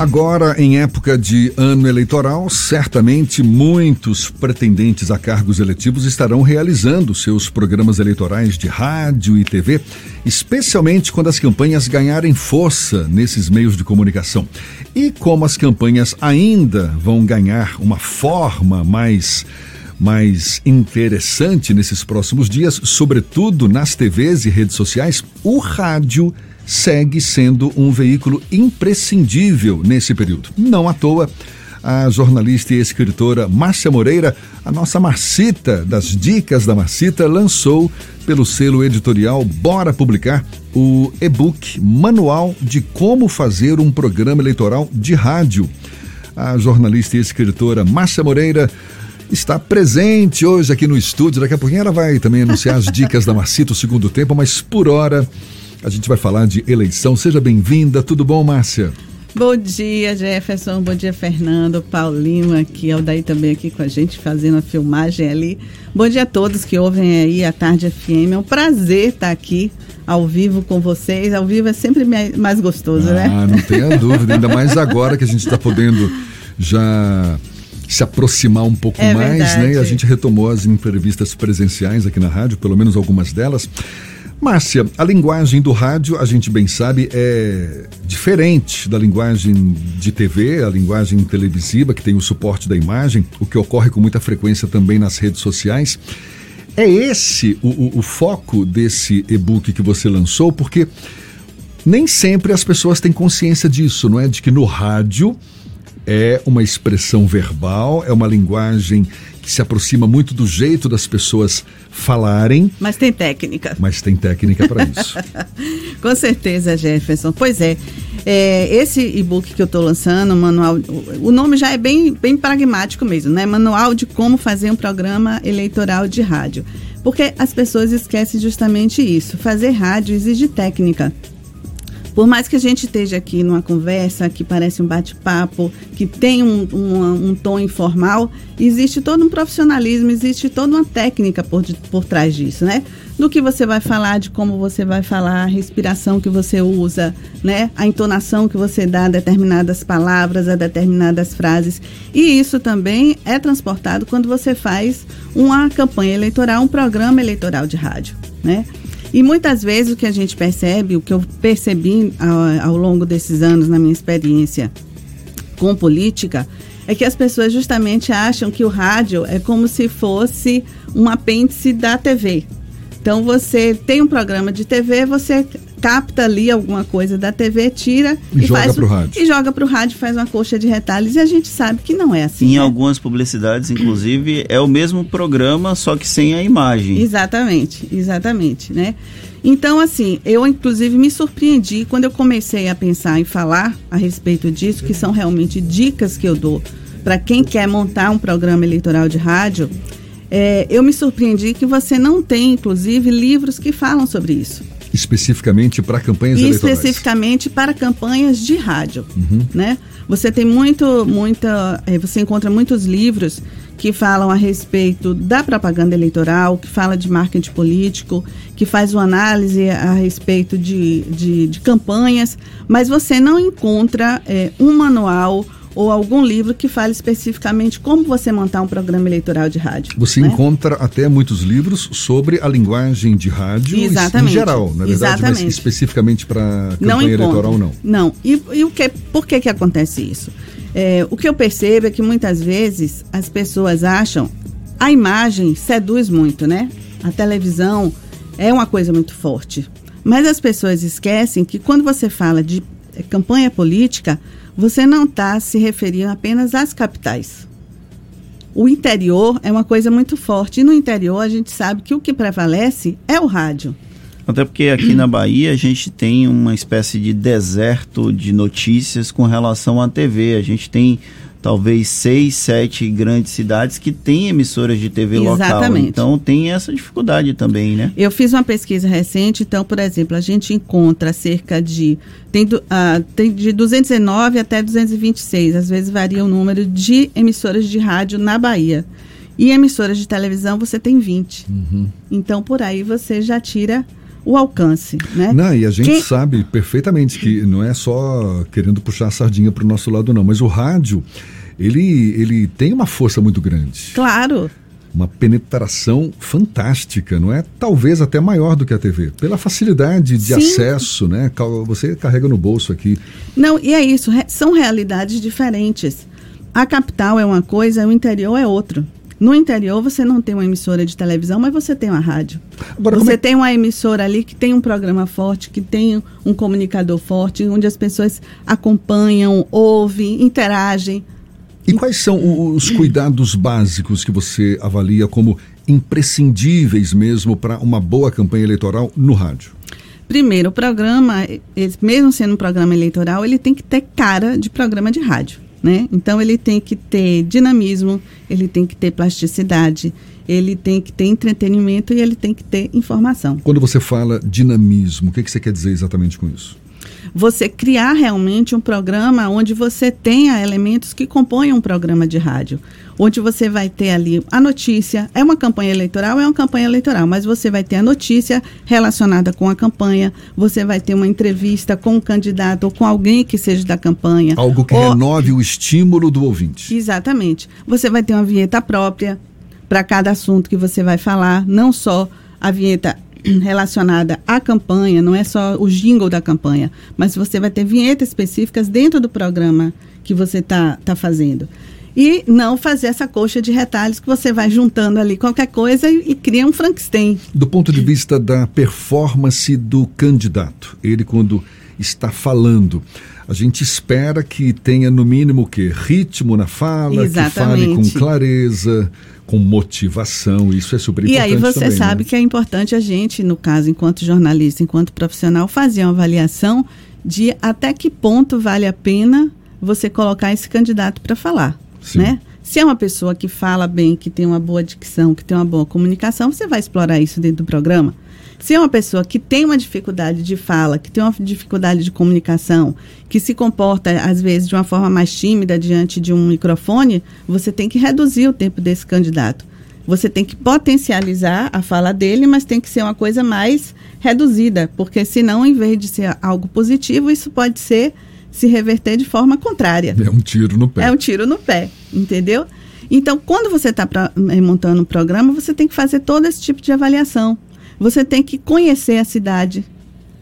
Agora, em época de ano eleitoral, certamente muitos pretendentes a cargos eletivos estarão realizando seus programas eleitorais de rádio e TV, especialmente quando as campanhas ganharem força nesses meios de comunicação. E como as campanhas ainda vão ganhar uma forma mais mais interessante nesses próximos dias, sobretudo nas TVs e redes sociais, o rádio segue sendo um veículo imprescindível nesse período. Não à toa, a jornalista e escritora Márcia Moreira, a nossa Marcita das Dicas da Marcita, lançou pelo selo editorial Bora Publicar o e-book Manual de Como Fazer um Programa Eleitoral de Rádio. A jornalista e escritora Márcia Moreira está presente hoje aqui no estúdio. Daqui a pouquinho ela vai também anunciar as dicas da Marcita, o segundo tempo, mas por hora a gente vai falar de eleição. Seja bem-vinda. Tudo bom, Márcia? Bom dia, Jefferson. Bom dia, Fernando. Paulinho aqui, Aldair também aqui com a gente, fazendo a filmagem ali. Bom dia a todos que ouvem aí a Tarde FM. É um prazer estar aqui ao vivo com vocês. Ao vivo é sempre mais gostoso, ah, né? Ah, não tenha dúvida. Ainda mais agora que a gente está podendo já se aproximar um pouco é mais, verdade. né? E a gente retomou as entrevistas presenciais aqui na rádio, pelo menos algumas delas. Márcia, a linguagem do rádio, a gente bem sabe, é diferente da linguagem de TV, a linguagem televisiva, que tem o suporte da imagem, o que ocorre com muita frequência também nas redes sociais. É esse o, o, o foco desse e-book que você lançou, porque nem sempre as pessoas têm consciência disso, não é? De que no rádio é uma expressão verbal, é uma linguagem que se aproxima muito do jeito das pessoas falarem. Mas tem técnica. Mas tem técnica para isso. Com certeza, Jefferson. Pois é. é esse e-book que eu estou lançando, manual, o nome já é bem, bem pragmático mesmo, né? Manual de como fazer um programa eleitoral de rádio. Porque as pessoas esquecem justamente isso. Fazer rádio exige técnica. Por mais que a gente esteja aqui numa conversa que parece um bate-papo, que tem um, um, um, tom informal, existe todo um profissionalismo, existe toda uma técnica por, por trás disso, né? Do que você vai falar, de como você vai falar, a respiração que você usa, né? A entonação que você dá a determinadas palavras, a determinadas frases. E isso também é transportado quando você faz uma campanha eleitoral, um programa eleitoral de rádio, né? E muitas vezes o que a gente percebe, o que eu percebi ao, ao longo desses anos na minha experiência com política, é que as pessoas justamente acham que o rádio é como se fosse um apêndice da TV. Então você tem um programa de TV, você capta ali alguma coisa da TV, tira e, e joga para o rádio. E joga para o rádio, faz uma coxa de retalhos e a gente sabe que não é assim. Em né? algumas publicidades, inclusive, é o mesmo programa, só que sem a imagem. Exatamente, exatamente, né? Então, assim, eu inclusive me surpreendi quando eu comecei a pensar em falar a respeito disso, que são realmente dicas que eu dou para quem quer montar um programa eleitoral de rádio. É, eu me surpreendi que você não tem, inclusive, livros que falam sobre isso. Especificamente para campanhas e eleitorais? Especificamente para campanhas de rádio, uhum. né? Você tem muito, muita, é, você encontra muitos livros que falam a respeito da propaganda eleitoral, que fala de marketing político, que faz uma análise a respeito de, de, de campanhas, mas você não encontra é, um manual ou algum livro que fale especificamente como você montar um programa eleitoral de rádio. Você né? encontra até muitos livros sobre a linguagem de rádio Exatamente. em geral, na verdade, Exatamente. mas especificamente para campanha não eleitoral não. Não. E, e o que, por que que acontece isso? É, o que eu percebo é que muitas vezes as pessoas acham a imagem seduz muito, né? A televisão é uma coisa muito forte. Mas as pessoas esquecem que quando você fala de campanha política, você não está se referindo apenas às capitais. O interior é uma coisa muito forte. E no interior a gente sabe que o que prevalece é o rádio. Até porque aqui na Bahia a gente tem uma espécie de deserto de notícias com relação à TV. A gente tem talvez seis, sete grandes cidades que têm emissoras de TV Exatamente. local. Então tem essa dificuldade também, né? Eu fiz uma pesquisa recente, então, por exemplo, a gente encontra cerca de. Tem, uh, tem de 219 até 226, às vezes varia o número de emissoras de rádio na Bahia. E emissoras de televisão você tem 20. Uhum. Então, por aí você já tira o alcance, né? Não, e a gente Quem... sabe perfeitamente que não é só querendo puxar a sardinha para o nosso lado não, mas o rádio, ele, ele tem uma força muito grande. Claro. Uma penetração fantástica, não é? Talvez até maior do que a TV, pela facilidade de Sim. acesso, né? Você carrega no bolso aqui. Não, e é isso, são realidades diferentes. A capital é uma coisa, o interior é outro. No interior você não tem uma emissora de televisão, mas você tem uma rádio. Agora, você é... tem uma emissora ali que tem um programa forte, que tem um comunicador forte, onde as pessoas acompanham, ouvem, interagem. E quais são os cuidados básicos que você avalia como imprescindíveis mesmo para uma boa campanha eleitoral no rádio? Primeiro, o programa, mesmo sendo um programa eleitoral, ele tem que ter cara de programa de rádio. Né? Então ele tem que ter dinamismo, ele tem que ter plasticidade, ele tem que ter entretenimento e ele tem que ter informação. Quando você fala dinamismo, o que, que você quer dizer exatamente com isso? Você criar realmente um programa onde você tenha elementos que compõem um programa de rádio onde você vai ter ali a notícia. É uma campanha eleitoral, é uma campanha eleitoral, mas você vai ter a notícia relacionada com a campanha, você vai ter uma entrevista com o candidato ou com alguém que seja da campanha. Algo que ou... renove o estímulo do ouvinte. Exatamente. Você vai ter uma vinheta própria para cada assunto que você vai falar, não só a vinheta relacionada à campanha, não é só o jingle da campanha, mas você vai ter vinhetas específicas dentro do programa que você está tá fazendo e não fazer essa coxa de retalhos que você vai juntando ali qualquer coisa e, e, cria um Frankenstein. Do ponto de vista da performance do candidato, ele quando está falando, a gente espera que tenha no mínimo o quê? Ritmo na fala, Exatamente. que fale com clareza, com motivação, isso é super importante. E aí você também, sabe né? que é importante a gente, no caso, enquanto jornalista, enquanto profissional, fazer uma avaliação de até que ponto vale a pena você colocar esse candidato para falar né? Se é uma pessoa que fala bem, que tem uma boa dicção, que tem uma boa comunicação, você vai explorar isso dentro do programa. Se é uma pessoa que tem uma dificuldade de fala, que tem uma dificuldade de comunicação, que se comporta, às vezes, de uma forma mais tímida diante de um microfone, você tem que reduzir o tempo desse candidato. Você tem que potencializar a fala dele, mas tem que ser uma coisa mais reduzida, porque senão, em vez de ser algo positivo, isso pode ser se reverter de forma contrária. É um tiro no pé. É um tiro no pé, entendeu? Então, quando você está eh, montando um programa, você tem que fazer todo esse tipo de avaliação. Você tem que conhecer a cidade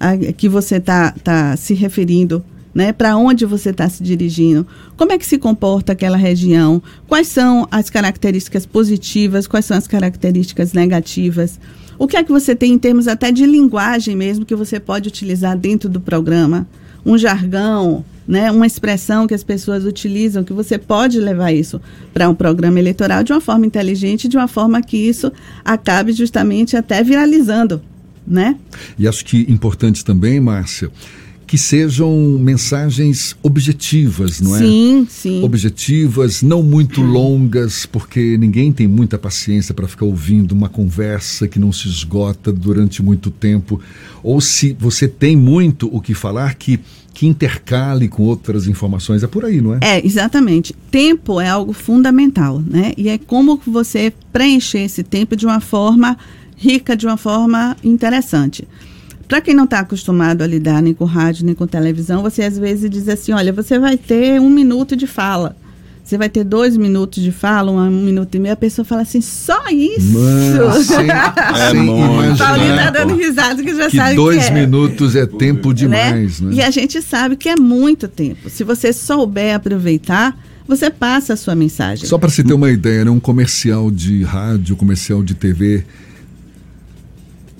a, que você está tá se referindo, né? Para onde você está se dirigindo? Como é que se comporta aquela região? Quais são as características positivas? Quais são as características negativas? O que é que você tem em termos até de linguagem mesmo que você pode utilizar dentro do programa? um jargão, né, uma expressão que as pessoas utilizam, que você pode levar isso para um programa eleitoral de uma forma inteligente, de uma forma que isso acabe justamente até viralizando, né? E acho que importante também, Márcia, que sejam mensagens objetivas, não é? Sim, sim. Objetivas, não muito longas, porque ninguém tem muita paciência para ficar ouvindo uma conversa que não se esgota durante muito tempo. Ou se você tem muito o que falar, que, que intercale com outras informações. É por aí, não é? É, exatamente. Tempo é algo fundamental, né? E é como você preencher esse tempo de uma forma rica, de uma forma interessante. Para quem não está acostumado a lidar nem com rádio nem com televisão, você às vezes diz assim: olha, você vai ter um minuto de fala. Você vai ter dois minutos de fala, um, minuto e meio. A pessoa fala assim: só isso? Mano, sem, é sem imaginar. Paulina dando risada que já que sabe dois que é. minutos é tempo né? demais, né? né? E a gente sabe que é muito tempo. Se você souber aproveitar, você passa a sua mensagem. Só para se ter uma ideia, né? um comercial de rádio, comercial de TV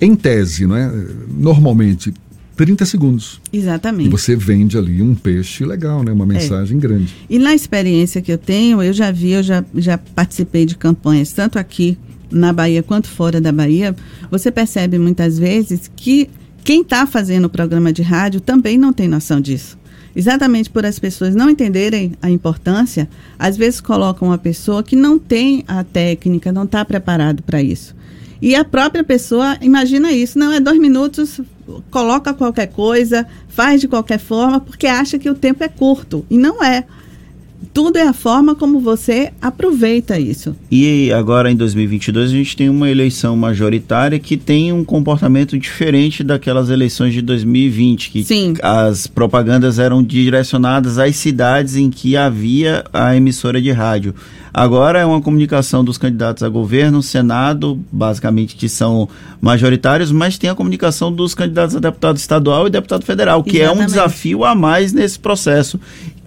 em tese, não é? Normalmente, 30 segundos. Exatamente. E você vende ali um peixe legal, né? Uma mensagem é. grande. E na experiência que eu tenho, eu já vi, eu já, já participei de campanhas, tanto aqui na Bahia quanto fora da Bahia, você percebe muitas vezes que quem está fazendo o programa de rádio também não tem noção disso. Exatamente por as pessoas não entenderem a importância, às vezes colocam uma pessoa que não tem a técnica, não está preparado para isso. E a própria pessoa imagina isso, não é dois minutos, coloca qualquer coisa, faz de qualquer forma, porque acha que o tempo é curto. E não é. Tudo é a forma como você aproveita isso. E agora em 2022 a gente tem uma eleição majoritária que tem um comportamento diferente daquelas eleições de 2020, que Sim. as propagandas eram direcionadas às cidades em que havia a emissora de rádio. Agora é uma comunicação dos candidatos a governo, Senado, basicamente que são majoritários, mas tem a comunicação dos candidatos a deputado estadual e deputado federal, que é um Exatamente. desafio a mais nesse processo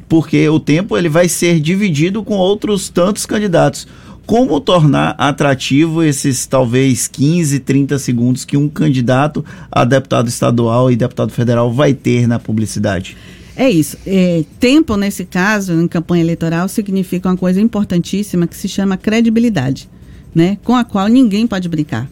porque o tempo ele vai ser dividido com outros tantos candidatos. Como tornar atrativo esses talvez 15, 30 segundos que um candidato a deputado estadual e deputado federal vai ter na publicidade? É isso. É, tempo, nesse caso, em campanha eleitoral, significa uma coisa importantíssima que se chama credibilidade, né? Com a qual ninguém pode brincar.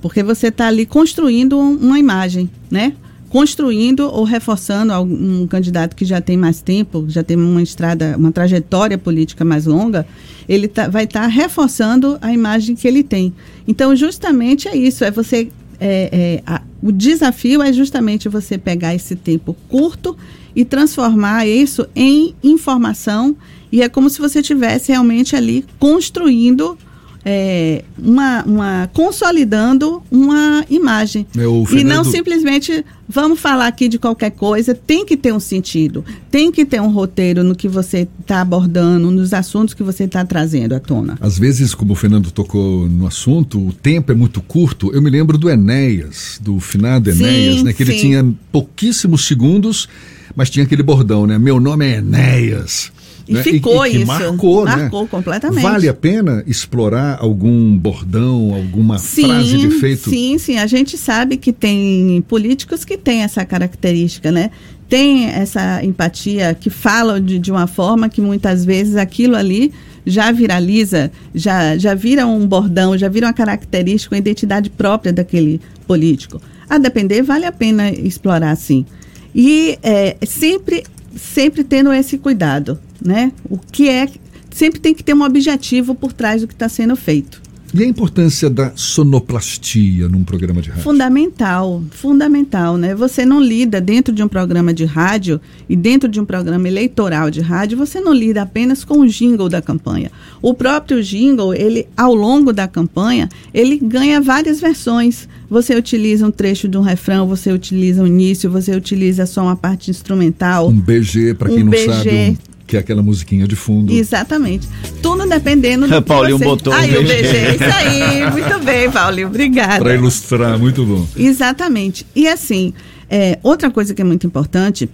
Porque você está ali construindo um- uma imagem, né? Construindo ou reforçando um candidato que já tem mais tempo, já tem uma estrada, uma trajetória política mais longa, ele tá- vai estar reforçando a imagem que ele tem. Então, justamente é isso, é você é, é, a- o desafio é justamente você pegar esse tempo curto e transformar isso em informação e é como se você estivesse realmente ali construindo é, uma, uma consolidando uma imagem É, o e não Fernando- simplesmente vamos falar aqui de qualquer coisa tem que ter um sentido tem que ter um roteiro no que você está abordando nos assuntos que você está trazendo à tona Às vezes, como o Fernando tocou no assunto, o tempo é muito curto. Eu me lembro do Enéas, do finado Sim, Enéas, né? Que ele sim. tinha pouquíssimos segundos, mas tinha aquele bordão, né? Meu nome é Enéas. E né? ficou que isso. Marcou, né? Marcou completamente. Vale a pena explorar algum bordão, alguma frase de efeito? Sim, sim. A gente sabe que tem políticos que têm essa característica, né? Tem essa empatia que falam de, de uma forma que muitas vezes aquilo ali já viraliza, já, já vira um bordão, já vira uma característica, uma identidade própria daquele político. A depender, vale a pena explorar, sim. E é, sempre, sempre tendo esse cuidado, né? O que é. Sempre tem que ter um objetivo por trás do que está sendo feito. E a importância da sonoplastia num programa de rádio? Fundamental, fundamental, né? Você não lida dentro de um programa de rádio e dentro de um programa eleitoral de rádio, você não lida apenas com o jingle da campanha. O próprio jingle, ele ao longo da campanha, ele ganha várias versões. Você utiliza um trecho de um refrão, você utiliza um início, você utiliza só uma parte instrumental. Um BG, para quem Um não BG. sabe, um- que é aquela musiquinha de fundo. Exatamente. Tudo dependendo do que Paulinho você... botou Aí, o BG. BG, isso aí. Muito bem, Paulinho. Obrigada. Para ilustrar, muito bom. Exatamente. E assim, é, outra coisa que é muito importante,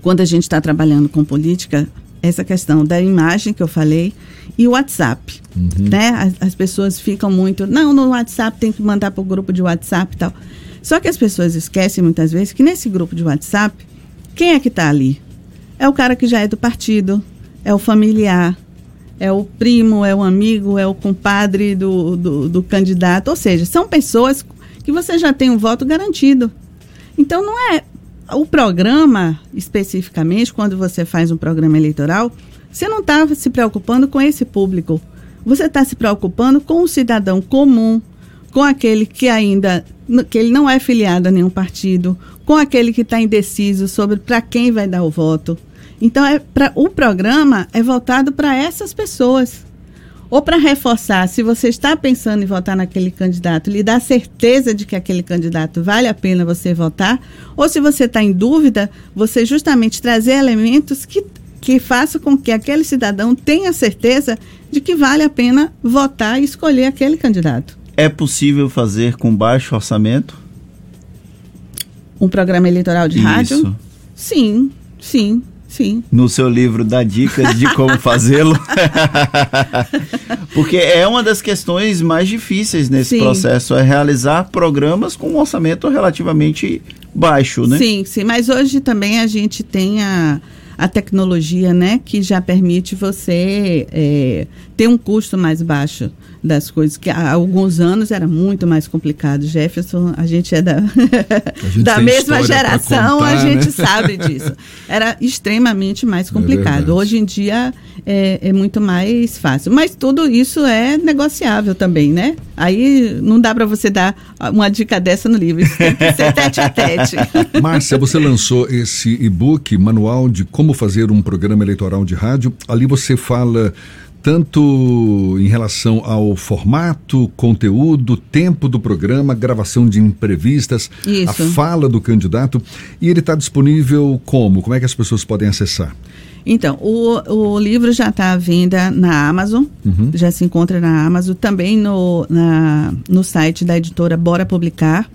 quando a gente está trabalhando com política, essa questão da imagem que eu falei e o WhatsApp. Né? As, as pessoas ficam muito, não, no WhatsApp tem que mandar para o grupo de WhatsApp e tal. Só que as pessoas esquecem muitas vezes que nesse grupo de WhatsApp, quem é que está ali? É o cara que já é do partido, é o familiar, é o primo, é o amigo, é o compadre do, do, do candidato. Ou seja, são pessoas que você já tem um voto garantido. Então não é. O programa, especificamente, quando você faz um programa eleitoral, você não está se preocupando com esse público. Você está se preocupando com o cidadão comum, com aquele que ainda que ele não é filiado a nenhum partido, com aquele que está indeciso sobre para quem vai dar o voto. Então, é pra, o programa é voltado para essas pessoas. Ou para reforçar, se você está pensando em votar naquele candidato, lhe dar certeza de que aquele candidato vale a pena você votar, ou se você está em dúvida, você justamente trazer elementos que, que façam com que aquele cidadão tenha certeza de que vale a pena votar e escolher aquele candidato. É possível fazer com baixo orçamento? Um programa eleitoral de Isso. rádio? Sim, sim, sim. No seu livro dá dicas de como fazê-lo. Porque é uma das questões mais difíceis nesse Sim. processo, é realizar programas com um orçamento relativamente baixo, né? Sim, sim, mas hoje também a gente tem a, a tecnologia, né, que já permite você é, ter um custo mais baixo das coisas que há alguns anos era muito mais complicado. Jefferson, a gente é da, gente da mesma geração, contar, a gente né? sabe disso. Era extremamente mais é complicado. É Hoje em dia é, é, muito mais fácil. Mas tudo isso é negociável também, né? Aí não dá para você dar uma dica dessa no livro. Isso tem que ser tete a tete. Márcia, você lançou esse e-book, Manual de Como Fazer um Programa Eleitoral de Rádio. Ali você fala tanto em relação ao formato, conteúdo, tempo do programa, gravação de entrevistas, a fala do candidato. E ele está disponível como? Como é que as pessoas podem acessar? Então, o, o livro já está à venda na Amazon, uhum. já se encontra na Amazon, também no, na, no site da editora Bora Publicar.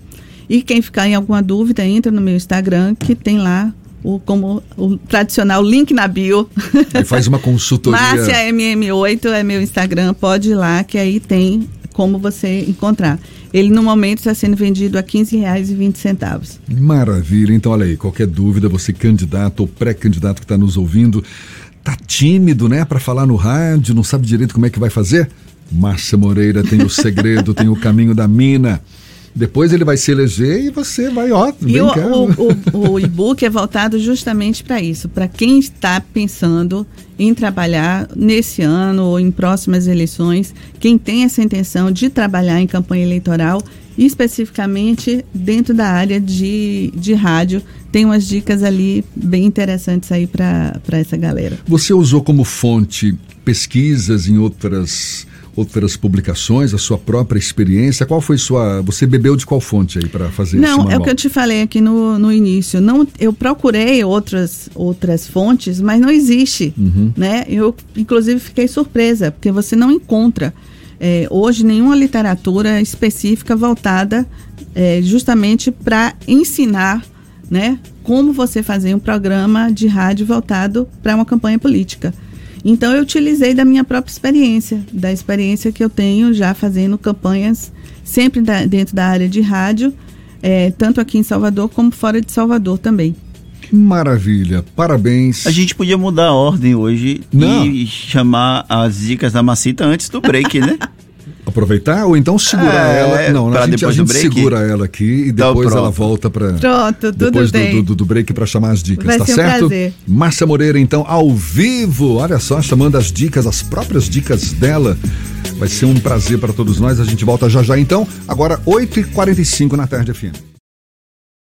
E quem ficar em alguma dúvida, entra no meu Instagram, que tem lá o, como o tradicional link na bio. E faz uma consultoria. Márcia MM8 é meu Instagram, pode ir lá que aí tem como você encontrar. Ele no momento está sendo vendido a R$ 15,20. Maravilha. Então, olha aí, qualquer dúvida, você candidato ou pré-candidato que está nos ouvindo, tá tímido, né, para falar no rádio, não sabe direito como é que vai fazer? Márcia Moreira tem o segredo, tem o caminho da mina. Depois ele vai se eleger e você vai, ó, E o, o, o, o e-book é voltado justamente para isso, para quem está pensando em trabalhar nesse ano ou em próximas eleições, quem tem essa intenção de trabalhar em campanha eleitoral, especificamente dentro da área de, de rádio, tem umas dicas ali bem interessantes aí para essa galera. Você usou como fonte pesquisas em outras outras publicações, a sua própria experiência? Qual foi sua. Você bebeu de qual fonte aí para fazer Não, esse manual? é o que eu te falei aqui no, no início. Não, eu procurei outras, outras fontes, mas não existe. Uhum. Né? Eu, inclusive, fiquei surpresa, porque você não encontra é, hoje nenhuma literatura específica voltada é, justamente para ensinar né, como você fazer um programa de rádio voltado para uma campanha política. Então eu utilizei da minha própria experiência, da experiência que eu tenho já fazendo campanhas sempre da, dentro da área de rádio, é, tanto aqui em Salvador como fora de Salvador também. Maravilha, parabéns. A gente podia mudar a ordem hoje Não. e chamar as dicas da Macita antes do break, né? aproveitar ou então segurar é, ela. Não, a gente, a gente segura ela aqui e então, depois ela volta para Pronto, tudo depois bem. Do, do, do break para chamar as dicas, Vai tá certo? Um Márcia Moreira então ao vivo, olha só, chamando as dicas, as próprias dicas dela. Vai ser um prazer para todos nós. A gente volta já já então. Agora 8h45 na tarde FM.